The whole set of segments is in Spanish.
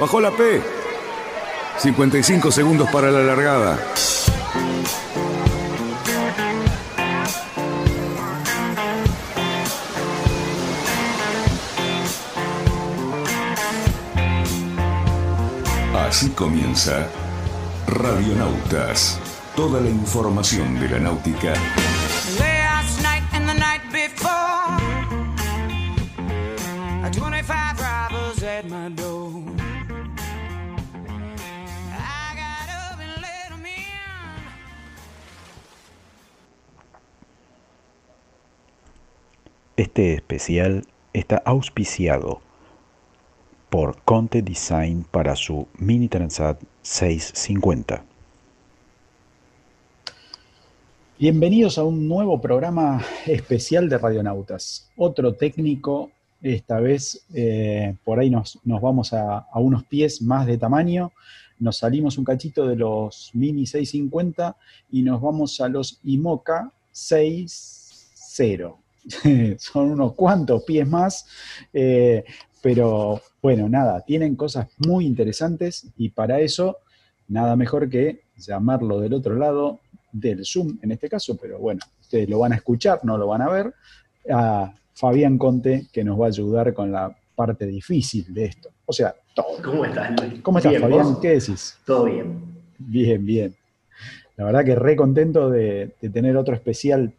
Bajó la P. 55 segundos para la largada. Así comienza Radionautas. Toda la información de la náutica Last night Este especial está auspiciado por Conte Design para su Mini Transat 650. Bienvenidos a un nuevo programa especial de Radionautas. Otro técnico, esta vez eh, por ahí nos, nos vamos a, a unos pies más de tamaño, nos salimos un cachito de los Mini 650 y nos vamos a los IMOCA 6.0. Son unos cuantos pies más, eh, pero bueno, nada, tienen cosas muy interesantes y para eso nada mejor que llamarlo del otro lado del Zoom en este caso, pero bueno, ustedes lo van a escuchar, no lo van a ver, a Fabián Conte, que nos va a ayudar con la parte difícil de esto. O sea, todo. ¿Cómo estás? ¿Cómo estás, Bien, Fabián? ¿vos? ¿Qué decís? Todo bien. Bien, bien. La verdad que re contento de, de tener otro especial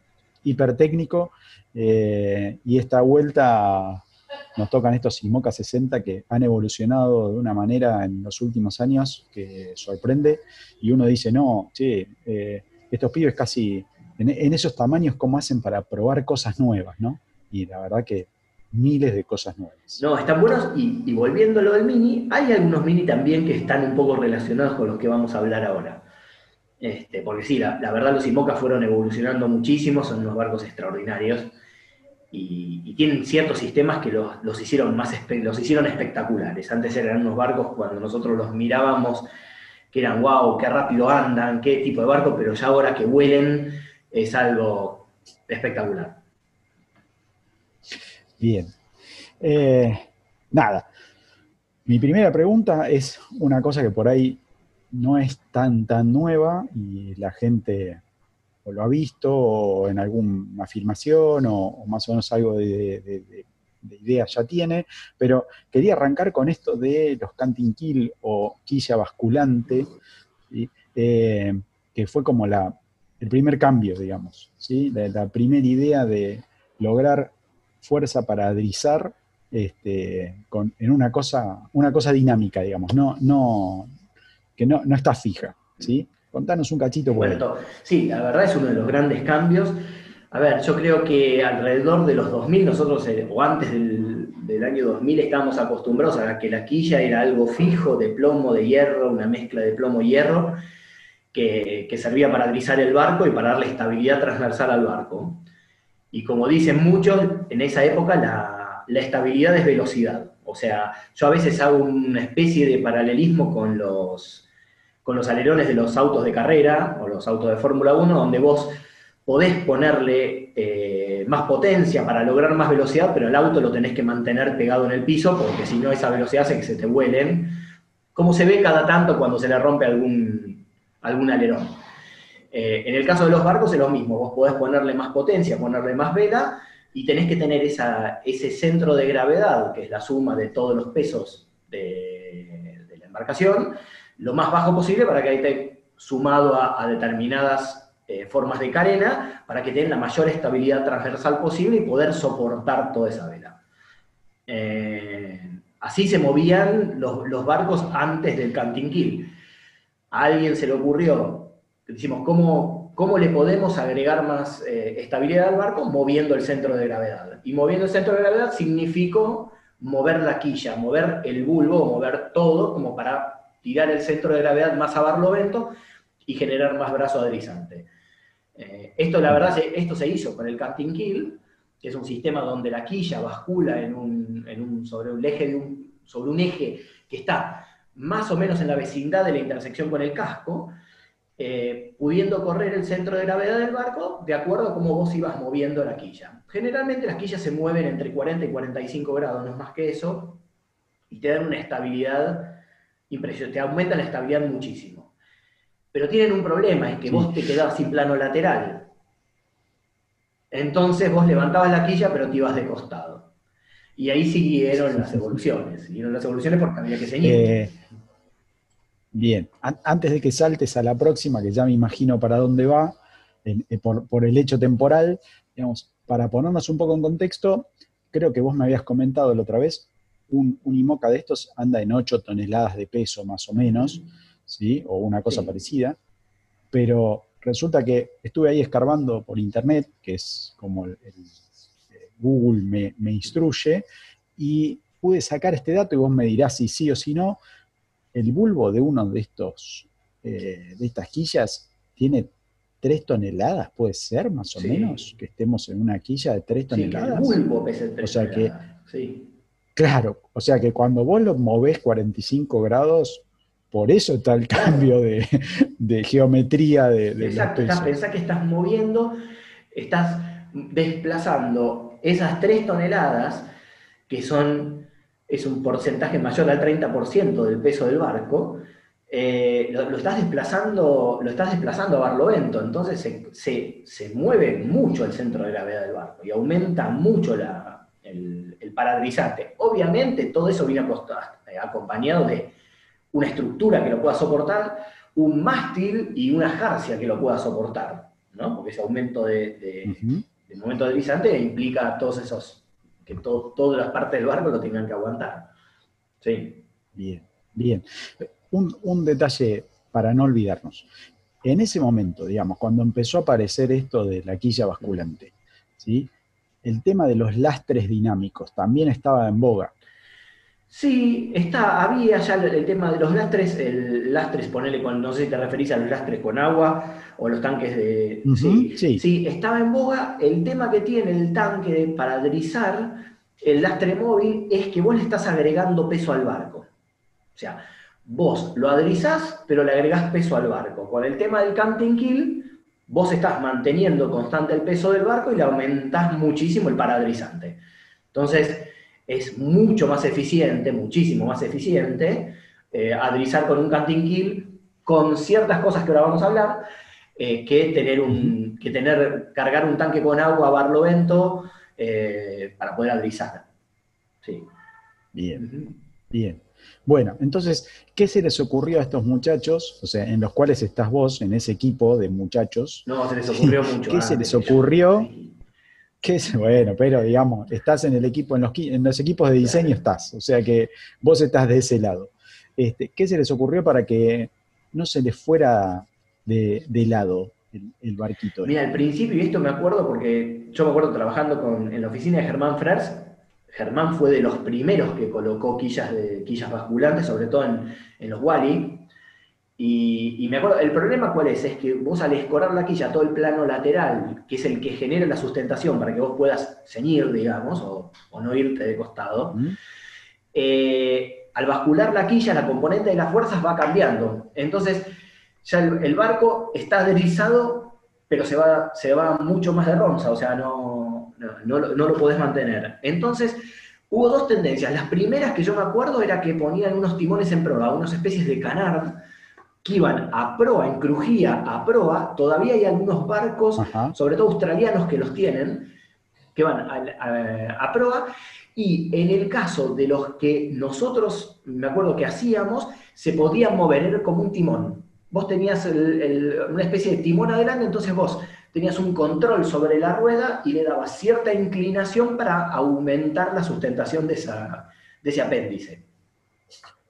hipertécnico eh, y esta vuelta nos tocan estos IMOCA 60 que han evolucionado de una manera en los últimos años que sorprende y uno dice, no, che, eh, estos pibes casi en, esos tamaños, ¿cómo hacen para probar cosas nuevas, no? Y la verdad que miles de cosas nuevas. No, están buenos y, volviendo a lo del mini, hay algunos mini también que están un poco relacionados con los que vamos a hablar ahora. Este, porque sí, la, la verdad los IMOCA fueron evolucionando muchísimo, son unos barcos extraordinarios y, tienen ciertos sistemas que los, los hicieron más los hicieron espectaculares. Antes eran unos barcos cuando nosotros los mirábamos que eran wow, qué rápido andan, qué tipo de barco, pero ya ahora que huelen es algo espectacular. Bien. Eh, nada. Mi primera pregunta es una cosa que por ahí no es tan, tan nueva y la gente lo ha visto o en alguna afirmación o, más o menos algo de, de- de- de idea ya tiene, pero quería arrancar con esto de los canting kill o quilla basculante. Eh, que fue como la, el primer cambio, digamos, ¿sí? la, la primera idea de lograr fuerza para drizar este, con, en una cosa, una cosa dinámica, digamos, no, no, que no, no está fija. ¿sí? Contanos un cachito por. Bueno, sí, la verdad es uno de los grandes cambios. A ver, yo creo que alrededor de los 2000, nosotros, eh, o antes del, año 2000, estábamos acostumbrados a que la quilla era algo fijo, de plomo, de hierro, una mezcla de plomo y hierro, que, servía para drizar el barco y para darle estabilidad transversal al barco. Y como dicen muchos, en esa época la estabilidad es velocidad. O sea, yo a veces hago una especie de paralelismo con los, con los alerones de los autos de carrera o los autos de Fórmula 1, donde vos podés ponerle eh, más potencia para lograr más velocidad, pero el auto lo tenés que mantener pegado en el piso, porque si no esa velocidad hace que se te vuelen, como se ve cada tanto cuando se le rompe algún, algún alerón. Eh, en el caso de los barcos es lo mismo, vos podés ponerle más potencia, ponerle más vela, y tenés que tener esa, ese centro de gravedad, que es la suma de todos los pesos de, de la embarcación, lo más bajo posible para que esté sumado a, determinadas eh, formas de carena, para que tengan la mayor estabilidad transversal posible y poder soportar toda esa vela. Eh, así se movían los, barcos antes del canting kill. A alguien se le ocurrió, decimos, ¿cómo, cómo le podemos agregar más eh, estabilidad al barco? Moviendo el centro de gravedad. Y moviendo el centro de gravedad significó mover la quilla, mover el bulbo, mover todo, como para tirar el centro de gravedad más a barlovento y generar más brazo adherizante. Eh, esto, la verdad, se, esto se hizo con el canting kill, que es un sistema donde la quilla bascula en un, sobre un eje que está más o menos en la vecindad de la intersección con el casco, eh, pudiendo correr el centro de gravedad del barco de acuerdo a cómo vos ibas moviendo la quilla. Generalmente las quillas se mueven entre 40 y 45 grados, no es más que eso, y te dan una estabilidad impresionante, te aumenta la estabilidad muchísimo. Pero tienen un problema, es que vos te quedabas sin plano lateral. Entonces vos levantabas la quilla, pero te ibas de costado. Y ahí siguieron las evoluciones. Siguieron las evoluciones porque había que seguir. Eh, bien, An- antes de que saltes a la próxima, que ya me imagino para dónde va, eh, por, por el hecho temporal, digamos, para ponernos un poco en contexto, creo que vos me habías comentado la otra vez, un, un IMOCA de estos anda en 8 toneladas de peso más o menos, ¿sí? O una cosa Sí. parecida, pero resulta que estuve ahí escarbando por internet, que es como el, el- eh, Google me, me instruye, y pude sacar este dato y vos me dirás si sí o si no. El bulbo de uno de estos, eh, de estas quillas, tiene 3 toneladas, puede ser más o Sí. menos, que estemos en una quilla de 3 Sí, que el toneladas. bulbo pese tres O sea que-. Sí. Claro, o sea que cuando vos lo movés 45 grados, por eso está el cambio de, de geometría de, de Exacto, pesos. pensá que estás moviendo, estás desplazando esas 3 toneladas, que son, es un porcentaje mayor al 30% del peso del barco, eh, lo, lo estás desplazando, lo estás desplazando a barlovento, entonces se, se- se mueve mucho el centro de gravedad del barco y aumenta mucho la- el, el paradrizante. Obviamente todo eso viene eh, acompañado de una estructura que lo pueda soportar, un mástil y una jarcia que lo pueda soportar, ¿no? Porque ese aumento de, de- Ujú. de momento deslizante implica todos esos, que to- todas las partes del barco lo tengan que aguantar. Sí. Bien, bien. Un, un detalle para no olvidarnos. En ese momento, digamos, cuando empezó a aparecer esto de la quilla basculante, ¿sí? El tema de los lastres dinámicos también estaba en boga. Sí, está, había ya el, el tema de los lastres, el lastres, ponele con, no sé si te referís a los lastres con agua o los tanques de. Sí, sí. sí, estaba en boga. El tema que tiene el tanque de- para drizar el lastre móvil es que vos le estás agregando peso al barco. O sea, vos lo adrizás, pero le agregás peso al barco. Con el tema del canting kill, vos estás manteniendo constante el peso del barco y le aumentás muchísimo el paradrizante. Entonces, es mucho más eficiente, muchísimo más eficiente, eh, adrizar con un canting kill con ciertas cosas que ahora vamos a hablar, eh, que, tener un, que tener, cargar un tanque con agua a barlovento eh, para poder adrizar. Sí. Bien, bien. Bueno, entonces, ¿qué se les ocurrió a estos muchachos, o sea, en los cuales estás vos, en ese equipo de muchachos? No, se les ocurrió mucho. ¿Qué se les ocurrió? ¿Qué? Bueno, pero digamos, estás en el equipo, en los, qui- en los equipos de diseño estás, o sea que vos estás de ese lado. Este, ¿Qué se les ocurrió para que no se les fuera de, de lado el, el barquito? Mira, al principio, y esto me acuerdo porque yo me acuerdo trabajando con, en la oficina de Germán Frers, Germán fue de los primeros que colocó quillas, de, quillas basculantes, sobre todo en, en los Wally. Y, y me acuerdo, el problema cuál es, es que vos al escorar la quilla todo el plano lateral, que es el que genera la sustentación para que vos puedas ceñir, digamos, o, o no irte de costado, ¿Mm? eh, al bascular la quilla, la componente de las fuerzas va cambiando. Entonces, ya el, el barco está deslizado, pero se va, se va mucho más de ronza, o sea, no, no, no lo- no lo podés mantener. Entonces, hubo dos tendencias. Las primeras que yo me acuerdo era que ponían unos timones en proa, unas especies de canard, que iban a proa, en crujía a proa. Todavía hay algunos barcos Ajá. sobre todo australianos que los tienen, que van a, a- a proa, y en el caso de los que nosotros, me acuerdo que hacíamos, se podían mover, era como un timón. Vos tenías el- el- una especie de timón adelante, entonces vos tenías un control sobre la rueda y le dabas cierta inclinación para aumentar la sustentación de, esa, de ese apéndice.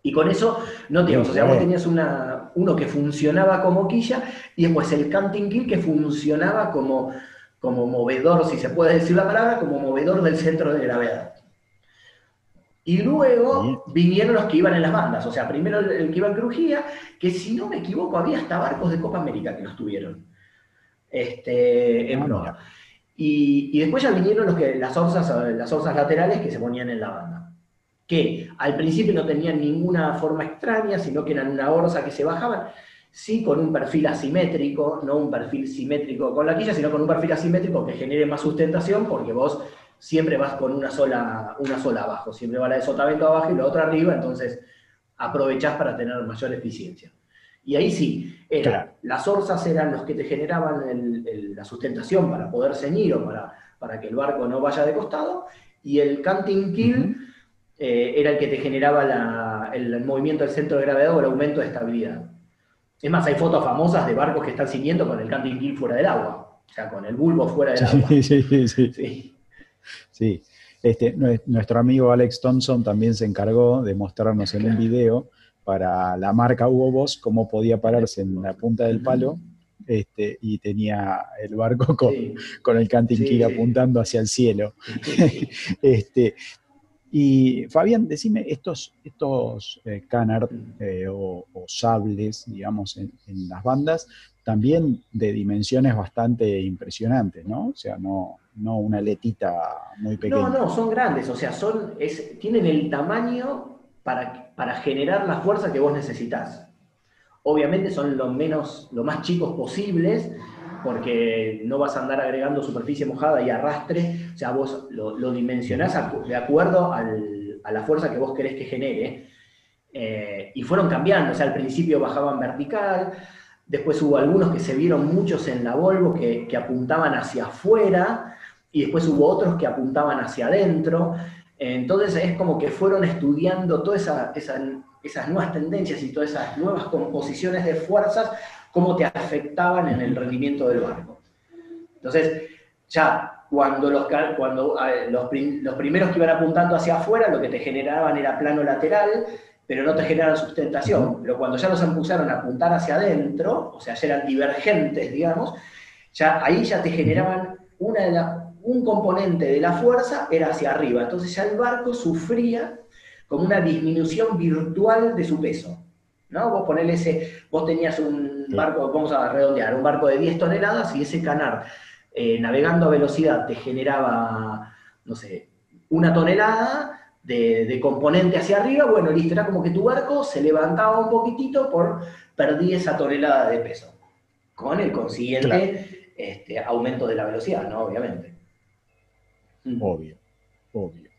Y con eso no te ibas, o sea, vos tenías una, uno que funcionaba como quilla y después el canting kill que funcionaba como, como movedor, si se puede decir la palabra, como movedor del centro de gravedad. Y luego vinieron los que iban en las bandas, o sea, primero el, el que iba en crujía, que si no me equivoco había hasta barcos de Copa América que los tuvieron este, en Ah, proa. mira. Y, y después ya vinieron los que, las, orzas, las orzas laterales que se ponían en la banda. Que al principio no tenían ninguna forma extraña, sino que eran una orza que se bajaban, sí con un perfil asimétrico, no un perfil simétrico con la quilla, sino con un perfil asimétrico que genere más sustentación, porque vos siempre vas con una sola, una sola abajo, siempre va la de sotavento abajo y la otra arriba, entonces aprovechás para tener mayor eficiencia. Y ahí sí, era, las orzas eran los que te generaban la sustentación para poder ceñir o para, para que el barco no vaya de costado, y el canting kill eh, era el que te generaba el, movimiento del centro de gravedad o el aumento de estabilidad. Es más, hay fotos famosas de barcos que están siguiendo con el canting kill fuera del agua, o sea, con el bulbo fuera del agua. Sí, sí, sí. sí. Este, nuestro amigo Alex Thompson también se encargó de mostrarnos en un video para la marca Hugo Boss cómo podía pararse en la punta del palo este, y tenía el barco con, el canting apuntando hacia el cielo. este, y Fabián, decime, estos, estos eh, canard eh, o, sables, digamos, en, las bandas, también de dimensiones bastante impresionantes, ¿no? O sea, no, no una letita muy pequeña. No, no, son grandes, o sea, son, tienen el tamaño para, para generar la fuerza que vos necesitas. Obviamente son lo, menos, lo más chicos posibles, porque no vas a andar agregando superficie mojada y arrastre, o sea, vos lo, dimensionás de acuerdo a la fuerza que vos querés que genere. Eh, y fueron cambiando, o sea, al principio bajaban vertical, después hubo algunos que se vieron muchos en la Volvo que, apuntaban hacia afuera, y después hubo otros que apuntaban hacia adentro. Entonces es como que fueron estudiando todas esa, esas nuevas tendencias y todas esas nuevas composiciones de fuerzas cómo te afectaban en el rendimiento del barco. Entonces, ya cuando, los, cuando los, los, primeros que iban apuntando hacia afuera, lo que te generaban era plano lateral, pero no te generaban sustentación. Pero cuando ya los empezaron a apuntar hacia adentro, o sea, ya eran divergentes, digamos, ya ahí ya te generaban una de un componente de la fuerza era hacia arriba. Entonces ya el barco sufría como una disminución virtual de su peso. ¿no? Vos ponele ese, vos tenías un barco, vamos a redondear, un barco de 10 toneladas y ese canar eh, navegando a velocidad te generaba, no sé, una tonelada de, componente hacia arriba, bueno, listo, era como que tu barco se levantaba un poquitito por perdí esa tonelada de peso, con el consiguiente este, aumento de la velocidad, ¿no? Obviamente. Mm. Obvio, obvio.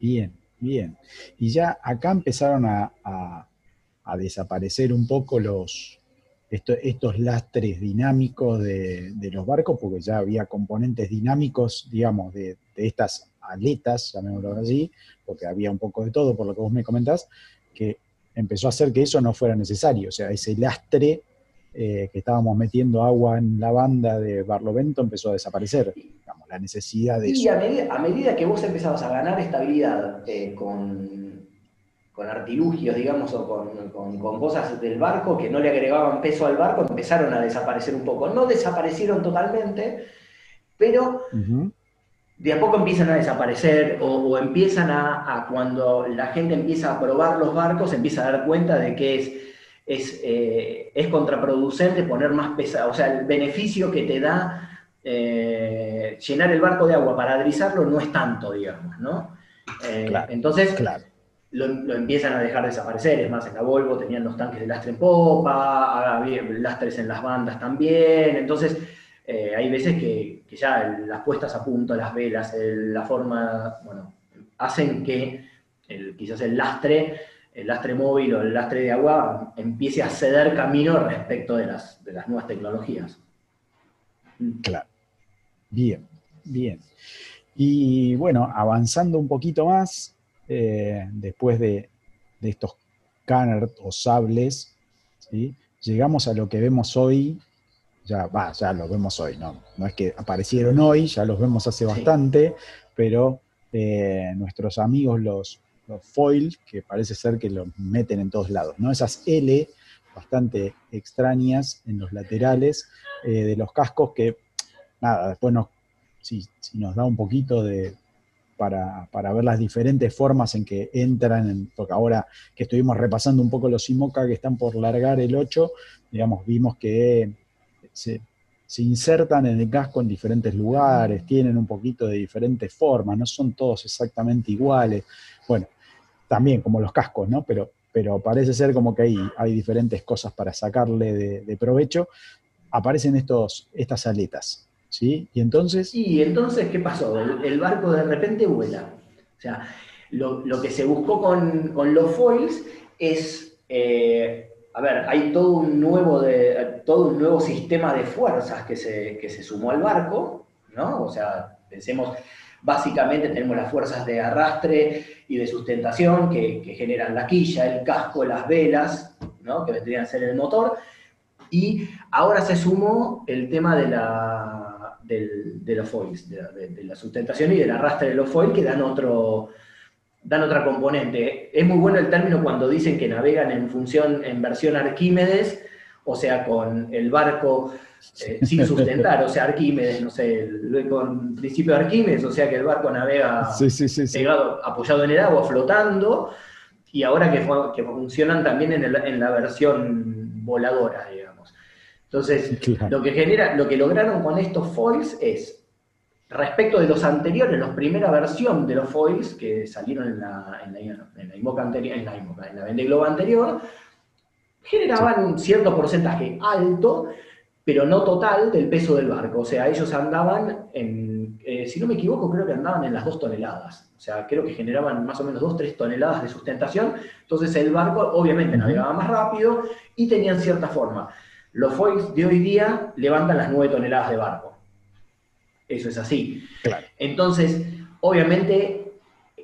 Bien, bien. Y ya acá empezaron a a desaparecer un poco los, estos lastres dinámicos de, los barcos, porque ya había componentes dinámicos, digamos, de, estas aletas, llamémoslo así, porque había un poco de todo, por lo que vos me comentás, que empezó a hacer que eso no fuera necesario, o sea, ese lastre eh, que estábamos metiendo agua en la banda de Barlovento empezó a desaparecer, digamos, la necesidad de y eso. A medida, que vos empezabas a ganar estabilidad eh, con con artilugios, digamos, o con, cosas del barco que no le agregaban peso al barco, empezaron a desaparecer un poco. No desaparecieron totalmente, pero de a poco empiezan a desaparecer o, empiezan a, cuando la gente empieza a probar los barcos, empieza a dar cuenta de que es, es, eh, es contraproducente poner más pesado, o sea, el beneficio que te da eh, llenar el barco de agua para adrizarlo no es tanto, digamos, ¿no? Eh, entonces, claro lo, empiezan a dejar desaparecer. Es más, en la Volvo tenían los tanques de lastre en popa, había lastres en las bandas también. Entonces, eh, hay veces que, ya las puestas a punto, las velas, la forma, bueno, hacen que quizás el lastre, el lastre móvil o el lastre de agua empiece a ceder camino respecto de las, de las nuevas tecnologías. Claro. Bien, bien. Y bueno, avanzando un poquito más, eh, después de, estos canard o sables, llegamos a lo que vemos hoy, ya va, ya lo vemos hoy, ¿no? no es que aparecieron hoy, ya los vemos hace bastante, pero eh, nuestros amigos los, foil, que parece ser que los meten en todos lados, ¿no? Esas L bastante extrañas en los laterales eh, de los cascos que, nada, después nos, si nos da un poquito de, para, ver las diferentes formas en que entran, porque ahora que estuvimos repasando un poco los IMOCA que están por largar el 8, digamos, vimos que se, insertan en el casco en diferentes lugares, tienen un poquito de diferentes formas, no son todos exactamente iguales. Bueno, también como los cascos, ¿no? Pero, pero parece ser como que hay, hay diferentes cosas para sacarle de, provecho. Aparecen estos, estas aletas. ¿Sí? Y entonces... Y entonces, ¿qué pasó? El, barco de repente vuela. O sea, lo, que se buscó con, los foils es, eh, a ver, hay todo un, nuevo de, todo un nuevo sistema de fuerzas que se, que se sumó al barco, ¿no? O sea, pensemos, básicamente tenemos las fuerzas de arrastre y de sustentación que, generan la quilla, el casco, las velas, ¿no? Que vendrían a ser el motor, y ahora se sumó el tema de la de los foils, de la, sustentación y del arrastre de los foils que dan otro, dan otra componente. Es muy bueno el término cuando dicen que navegan en función, en versión Arquímedes, o sea, con el barco eh, sin sustentar, o sea, Arquímedes, no sé, con principio de Arquímedes, o sea que el barco navega pegado, apoyado en el agua, flotando, y ahora que, que funcionan también en, en la versión voladora, digamos. Entonces, lo que genera, lo que lograron con estos foils es, respecto de los anteriores, la primera versión de los foils que salieron en la, en la, en la IMOCA anterior, en la IMOCA, en la Vende Globo anterior, generaban un cierto porcentaje alto, pero no total, del peso del barco. O sea, ellos andaban en, eh, si no me equivoco, creo que andaban en las dos toneladas. O sea, creo que generaban más o menos dos, tres toneladas de sustentación. Entonces el barco obviamente navegaba más rápido y tenían cierta forma. Los foils de hoy día levantan las 9 toneladas de barco. Eso es así. Entonces, obviamente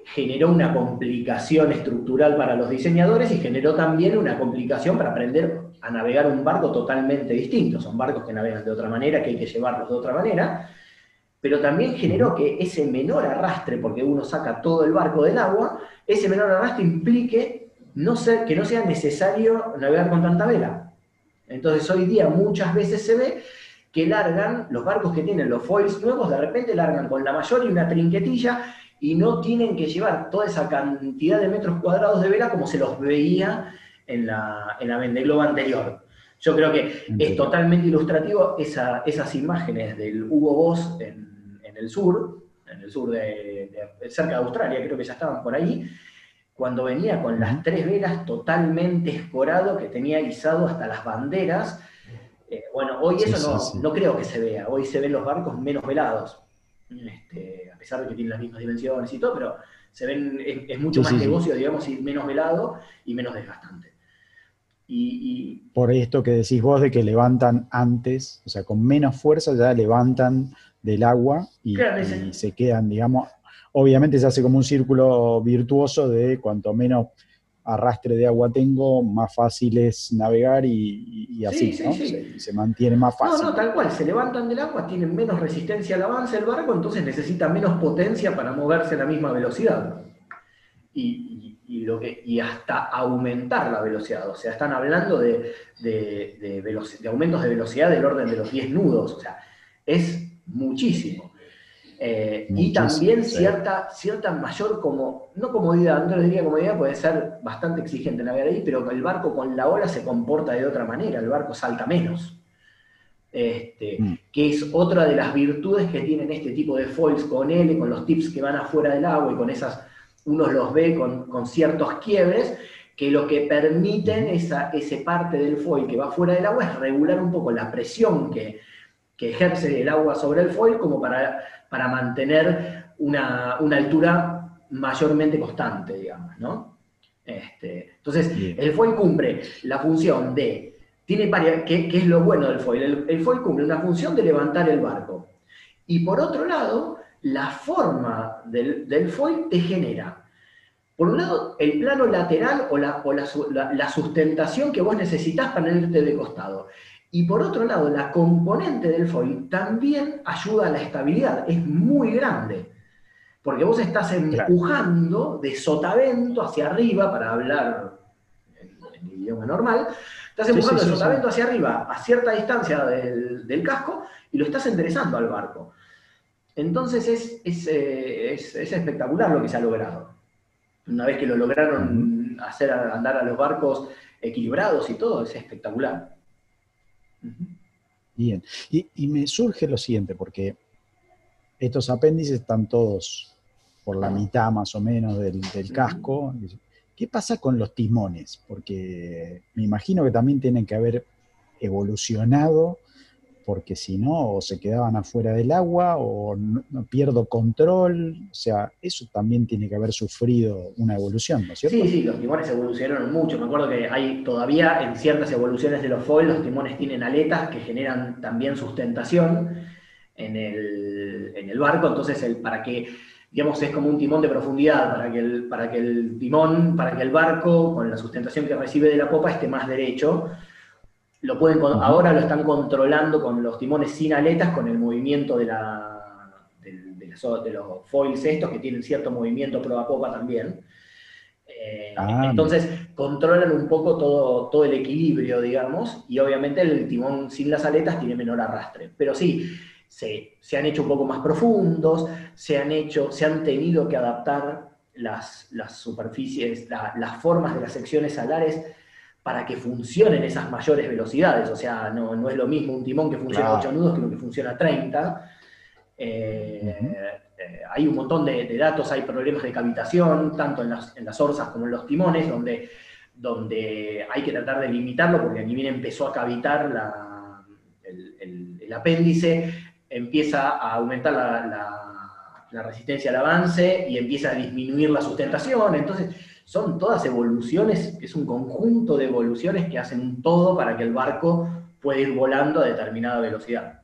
generó una complicación estructural para los diseñadores y generó también una complicación para aprender a navegar un barco totalmente distinto. Son barcos que navegan de otra manera, que hay que llevarlos de otra manera, pero también generó que ese menor arrastre, porque uno saca todo el barco del agua, ese menor arrastre implique que no sea necesario navegar con tanta vela. Entonces hoy día muchas veces se ve que largan, los barcos que tienen los foils nuevos, de repente largan con la mayor y una trinquetilla y no tienen que llevar toda esa cantidad de metros cuadrados de vela como se los veía en la, en la Vendeglobo anterior. Yo creo que es totalmente ilustrativo esas imágenes del Hugo Boss en, el sur, en el sur de, cerca de Australia, creo que ya estaban por ahí, cuando venía con las tres velas totalmente escorado, que tenía guisado hasta las banderas. Eh, bueno, hoy eso no, no, creo que se vea, hoy se ven los barcos menos velados, este, a pesar de que tienen las mismas dimensiones y todo, pero se ven, es, mucho más negocio, digamos, y menos velado y menos desgastante. Y, Por esto que decís vos de que levantan antes, o sea, con menos fuerza ya levantan del agua y se quedan, digamos, obviamente se hace como un círculo virtuoso de cuanto menos arrastre de agua tengo, más fácil es navegar y, así, ¿no? Se, mantiene más fácil. No, no, tal cual, se levantan del agua, tienen menos resistencia al avance del barco, entonces necesitan menos potencia para moverse a la misma velocidad. Y, lo que, y hasta aumentar la velocidad, o sea, están hablando de, de, de aumentos de velocidad del orden de los 10 nudos, o sea, es muchísimo. Eh, y también cierta, cierta mayor como, no comodidad, no le diría comodidad, puede ser bastante exigente navegar ahí, pero el barco con la ola se comporta de otra manera, el barco salta menos. Este, mm. que es otra de las virtudes que tienen este tipo de foils con L, con los tips que van afuera del agua y con esas, uno los ve con, ciertos quiebres, que lo que permiten esa, ese parte del foil que va fuera del agua es regular un poco la presión que, que ejerce el agua sobre el foil como para para mantener una, altura mayormente constante, digamos, ¿no? Este, entonces, el foil cumple la función de, tiene varias, ¿qué, es lo bueno del foil? El, foil cumple una función de levantar el barco. Y por otro lado, la forma del, foil te genera, por un lado, el plano lateral o, la, la, sustentación que vos necesitas para irte de costado. Y por otro lado, la componente del foil también ayuda a la estabilidad, es muy grande, porque vos estás empujando de sotavento hacia arriba, para hablar en, idioma normal, estás empujando de sotavento hacia arriba a cierta distancia del, casco y lo estás enderezando al barco. Entonces es, eh, es, es, espectacular lo que se ha logrado. Una vez que lo lograron hacer andar a los barcos equilibrados y todo, es espectacular. Bien, y, me surge lo siguiente, porque estos apéndices están todos por la mitad más o menos del, casco. ¿Qué pasa con los timones? Porque me imagino que también tienen que haber evolucionado porque si no, o se quedaban afuera del agua o no, no pierdo control. O sea, eso también tiene que haber sufrido una evolución, ¿no es cierto? Sí, sí, los timones evolucionaron mucho. Me acuerdo que hay todavía en ciertas evoluciones de los foil, los timones tienen aletas que generan también sustentación en el, en el barco. Entonces, para que, digamos, es como un timón de profundidad, para que, el, para que el timón, para que el barco, con la sustentación que recibe de la popa, esté más derecho. Lo pueden, ahora lo están controlando con los timones sin aletas, con el movimiento de, la, de, los foils estos, que tienen cierto movimiento proa popa también. Eh, Ah, entonces controlan un poco todo, todo el equilibrio, digamos, y obviamente el timón sin las aletas tiene menor arrastre. Pero sí, se, se han hecho un poco más profundos, se han, hecho, se han tenido que adaptar las, las superficies, la- las formas de las secciones salares para que funcionen esas mayores velocidades. O sea, no, no es lo mismo un timón que funciona a Claro. 8 nudos que uno que funciona a 30. Eh, eh, hay un montón de, de datos, hay problemas de cavitación, tanto en las, en las orzas como en los timones, donde, donde hay que tratar de limitarlo, porque aquí bien empezó a cavitar la- el, el- el apéndice, empieza a aumentar la, la- la resistencia al avance y empieza a disminuir la sustentación. Entonces, son todas evoluciones, es un conjunto de evoluciones que hacen un todo para que el barco pueda ir volando a determinada velocidad.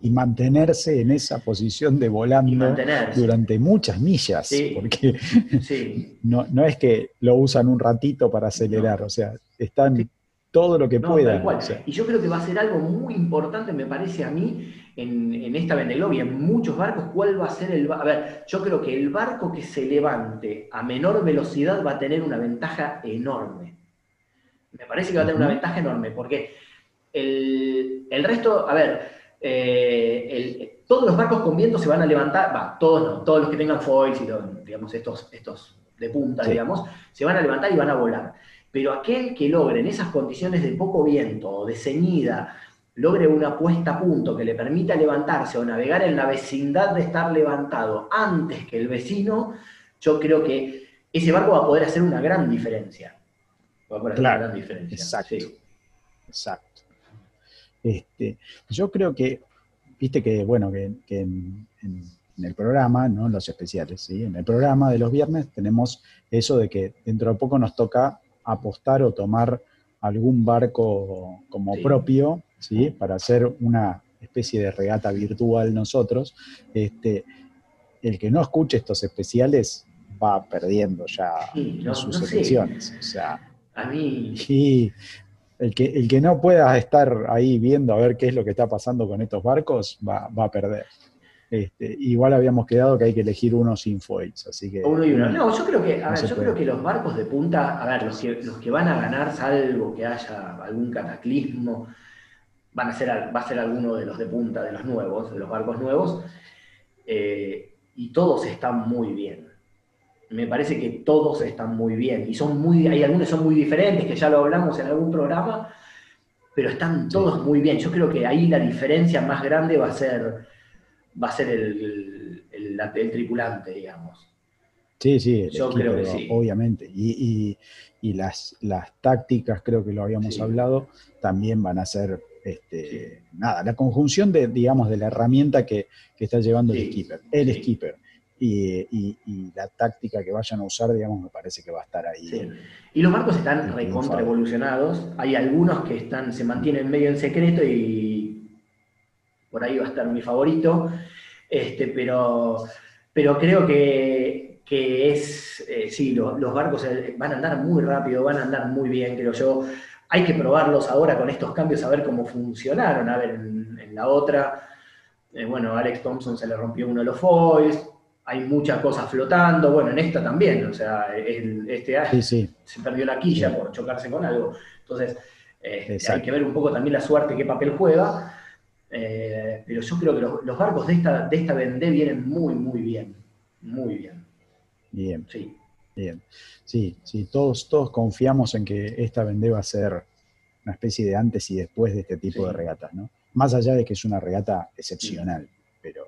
Y mantenerse en esa posición de volando durante muchas millas, Sí. porque Sí. no, no es que lo usan un ratito para acelerar, o sea, están Sí. todo lo que No, puedan. o sea, Y yo creo que va a ser algo muy importante, me parece a mí, en, en esta Vendeglobe y en muchos barcos, cuál va a ser el... A ver, yo creo que el barco que se levante a menor velocidad va a tener una ventaja enorme. Me parece que va a tener una ventaja enorme, porque el, el resto, a ver, eh, el- todos los barcos con viento se van a levantar, va, todos no, todos los que tengan foils y digamos, estos, estos de punta, Sí. digamos, se van a levantar y van a volar. Pero aquel que logre en esas condiciones de poco viento o de ceñida, logre una puesta a punto que le permita levantarse o navegar en la vecindad de estar levantado antes que el vecino, yo creo que ese barco va a poder hacer una gran diferencia. Va a poder hacer Claro, una gran diferencia. exacto. sí. Exacto. Este, yo creo que, viste que, bueno, que, que en, en- en el programa, no en los especiales, ¿sí? en el programa de los viernes tenemos eso de que dentro de poco nos toca apostar o tomar algún barco como Sí. propio, ¿sí? para hacer una especie de regata virtual nosotros. Este, el que no escuche estos especiales va perdiendo ya Sí, no- en sus no sé. O sea, A mí, y el que, el que no pueda estar ahí viendo a ver qué es lo que está pasando con estos barcos va, va a perder. Este, igual habíamos quedado que hay que elegir uno sin foils, así que. uno y uno. No, yo creo que, a No ver, se yo puede. creo que los barcos de punta, a ver, los que, los que van a ganar, salvo que haya algún cataclismo, van a ser, va a ser alguno de los de punta, de los nuevos, de los barcos nuevos, eh, y todos están muy bien. Me parece que todos están muy bien. Y son muy, hay algunos que son muy diferentes, que ya lo hablamos en algún programa, pero están todos muy bien. Yo creo que ahí la diferencia más grande va a ser, va a ser el, el- el tripulante, digamos. Sí, sí, el Yo creo que sí. obviamente. Y, y- y las, las tácticas, creo que lo habíamos Sí. hablado, también van a ser. Este, Nada, la conjunción de, digamos, de la herramienta que, que está llevando el skipper, el sí. skipper, y, y- y la táctica que vayan a usar, digamos, me parece que va a estar ahí. Sí. Y los barcos están recontra evolucionados. Hay algunos que están, se mantienen medio en secreto y por ahí va a estar mi favorito. Este, pero, pero creo que, que es, eh, sí, lo- los barcos eh, van a andar muy rápido, van a andar muy bien, creo yo. Hay que probarlos ahora con estos cambios, a ver cómo funcionaron. A ver, en, en la otra, eh, bueno, a Alex Thompson se le rompió uno de los foils, hay muchas cosas flotando, bueno, en esta también, o sea, el- este año Sí, sí, se perdió la quilla Sí. por chocarse con algo. Entonces, eh, hay que ver un poco también la suerte, qué papel juega. Eh, pero yo creo que los, los barcos de esta, de esta Vendée vienen muy, muy bien. Muy bien. bien. Sí. Bien, sí, sí, todos, todos confiamos en que esta Vendée va a ser una especie de antes y después de este tipo Sí. de regatas, ¿no? Más allá de que es una regata excepcional, pero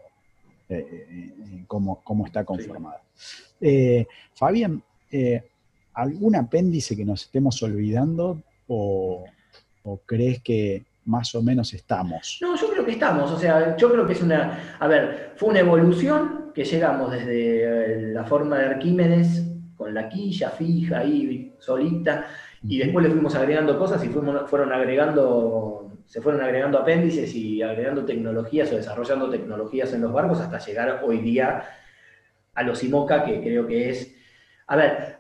eh, eh, cómo, cómo está conformada. Eh, Fabián, eh, ¿algún apéndice que nos estemos olvidando o, o crees que más o menos estamos? No, yo creo que estamos, o sea, yo creo que es una, a ver, fue una evolución que llegamos desde la forma de Arquímedes, con la quilla fija ahí, solita, y después le fuimos agregando cosas y fuimos, fueron agregando, se fueron agregando apéndices y agregando tecnologías o desarrollando tecnologías en los barcos hasta llegar hoy día a los IMOCA, que creo que es, a ver,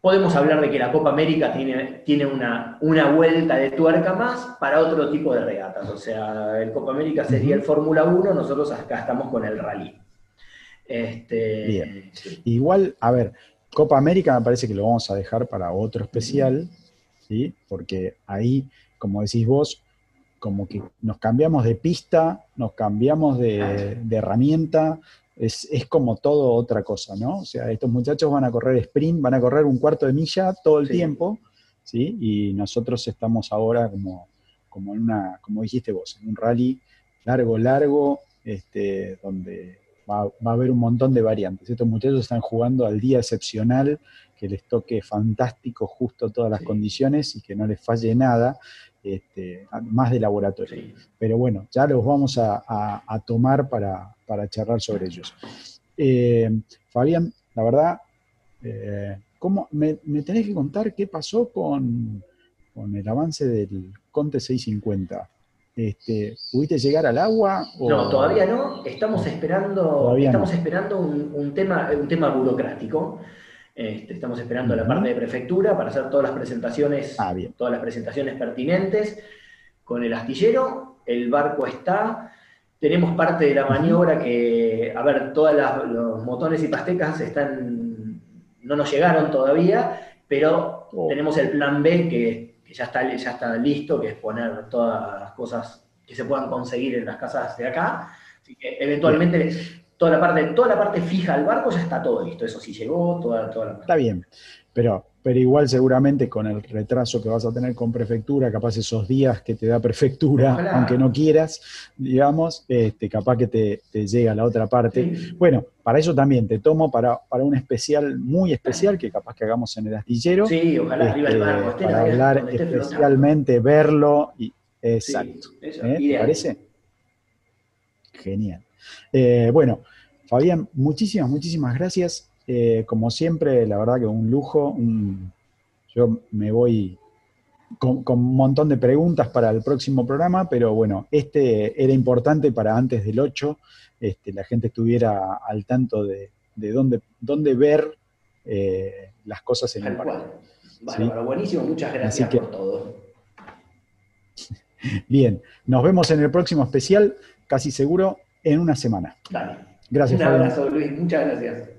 podemos hablar de que la Copa América tiene, tiene una, una vuelta de tuerca más para otro tipo de regatas. O sea, el Copa América sería el Fórmula 1, nosotros acá estamos con el rally. Este, Bien. Igual, a ver, Copa América me parece que lo vamos a dejar para otro especial, ¿sí? Porque ahí, como decís vos, como que nos cambiamos de pista, nos cambiamos de, de herramienta, es, como todo otra cosa, ¿no? O sea, estos muchachos van a correr sprint, van a correr un cuarto de milla todo el tiempo, ¿sí? Y nosotros estamos ahora como, como en una, como dijiste vos, en un rally largo, largo, este, donde va, a haber un montón de variantes. Estos muchachos están jugando al día excepcional, que les toque fantástico justo todas las condiciones y que no les falle nada, este, más de laboratorio. Pero bueno, ya los vamos a tomar para, para charlar sobre ellos. Eh, Fabián, la verdad, eh, ¿cómo, me, tenés que contar qué pasó con, el avance del Conte 650? Este, ¿Pudiste llegar al agua? No, todavía no. Estamos esperando, estamos esperando un, tema, un tema burocrático. Este, estamos esperando la parte de prefectura para hacer todas las presentaciones, ah, todas las presentaciones pertinentes con el astillero. El barco está, tenemos parte de la maniobra que, a ver, todos los motones y pastecas están, no nos llegaron todavía, pero oh. tenemos el plan B que, ya, está, ya está listo, que es poner todas las cosas que se puedan conseguir en las casas de acá. Así que eventualmente toda la parte, toda la parte fija del barco ya está todo listo. Eso sí llegó, toda, toda la Está bien, pero pero igual seguramente con el retraso que vas a tener con prefectura, capaz esos días que te da prefectura, aunque no quieras, digamos, este, capaz que te, llega la otra parte. Bueno, para eso también te tomo para, para un especial muy especial que capaz que hagamos en el astillero. Sí, ojalá arriba el barco. Este, para hablar especialmente, verlo. Y, exacto. ¿Eh? ¿Te parece? Genial. Eh, bueno, Fabián, muchísimas, muchísimas gracias. Eh, como siempre, la verdad que un lujo. yo me voy con, un montón de preguntas para el próximo programa, pero bueno, este era importante para antes del 8, este, la gente estuviera al tanto de, dónde, dónde ver eh, las cosas en el parque. Bueno, buenísimo, muchas gracias por todo. Bien, nos vemos en el próximo especial, casi seguro, en una semana. Dale. Gracias. Un abrazo, Luis, muchas gracias.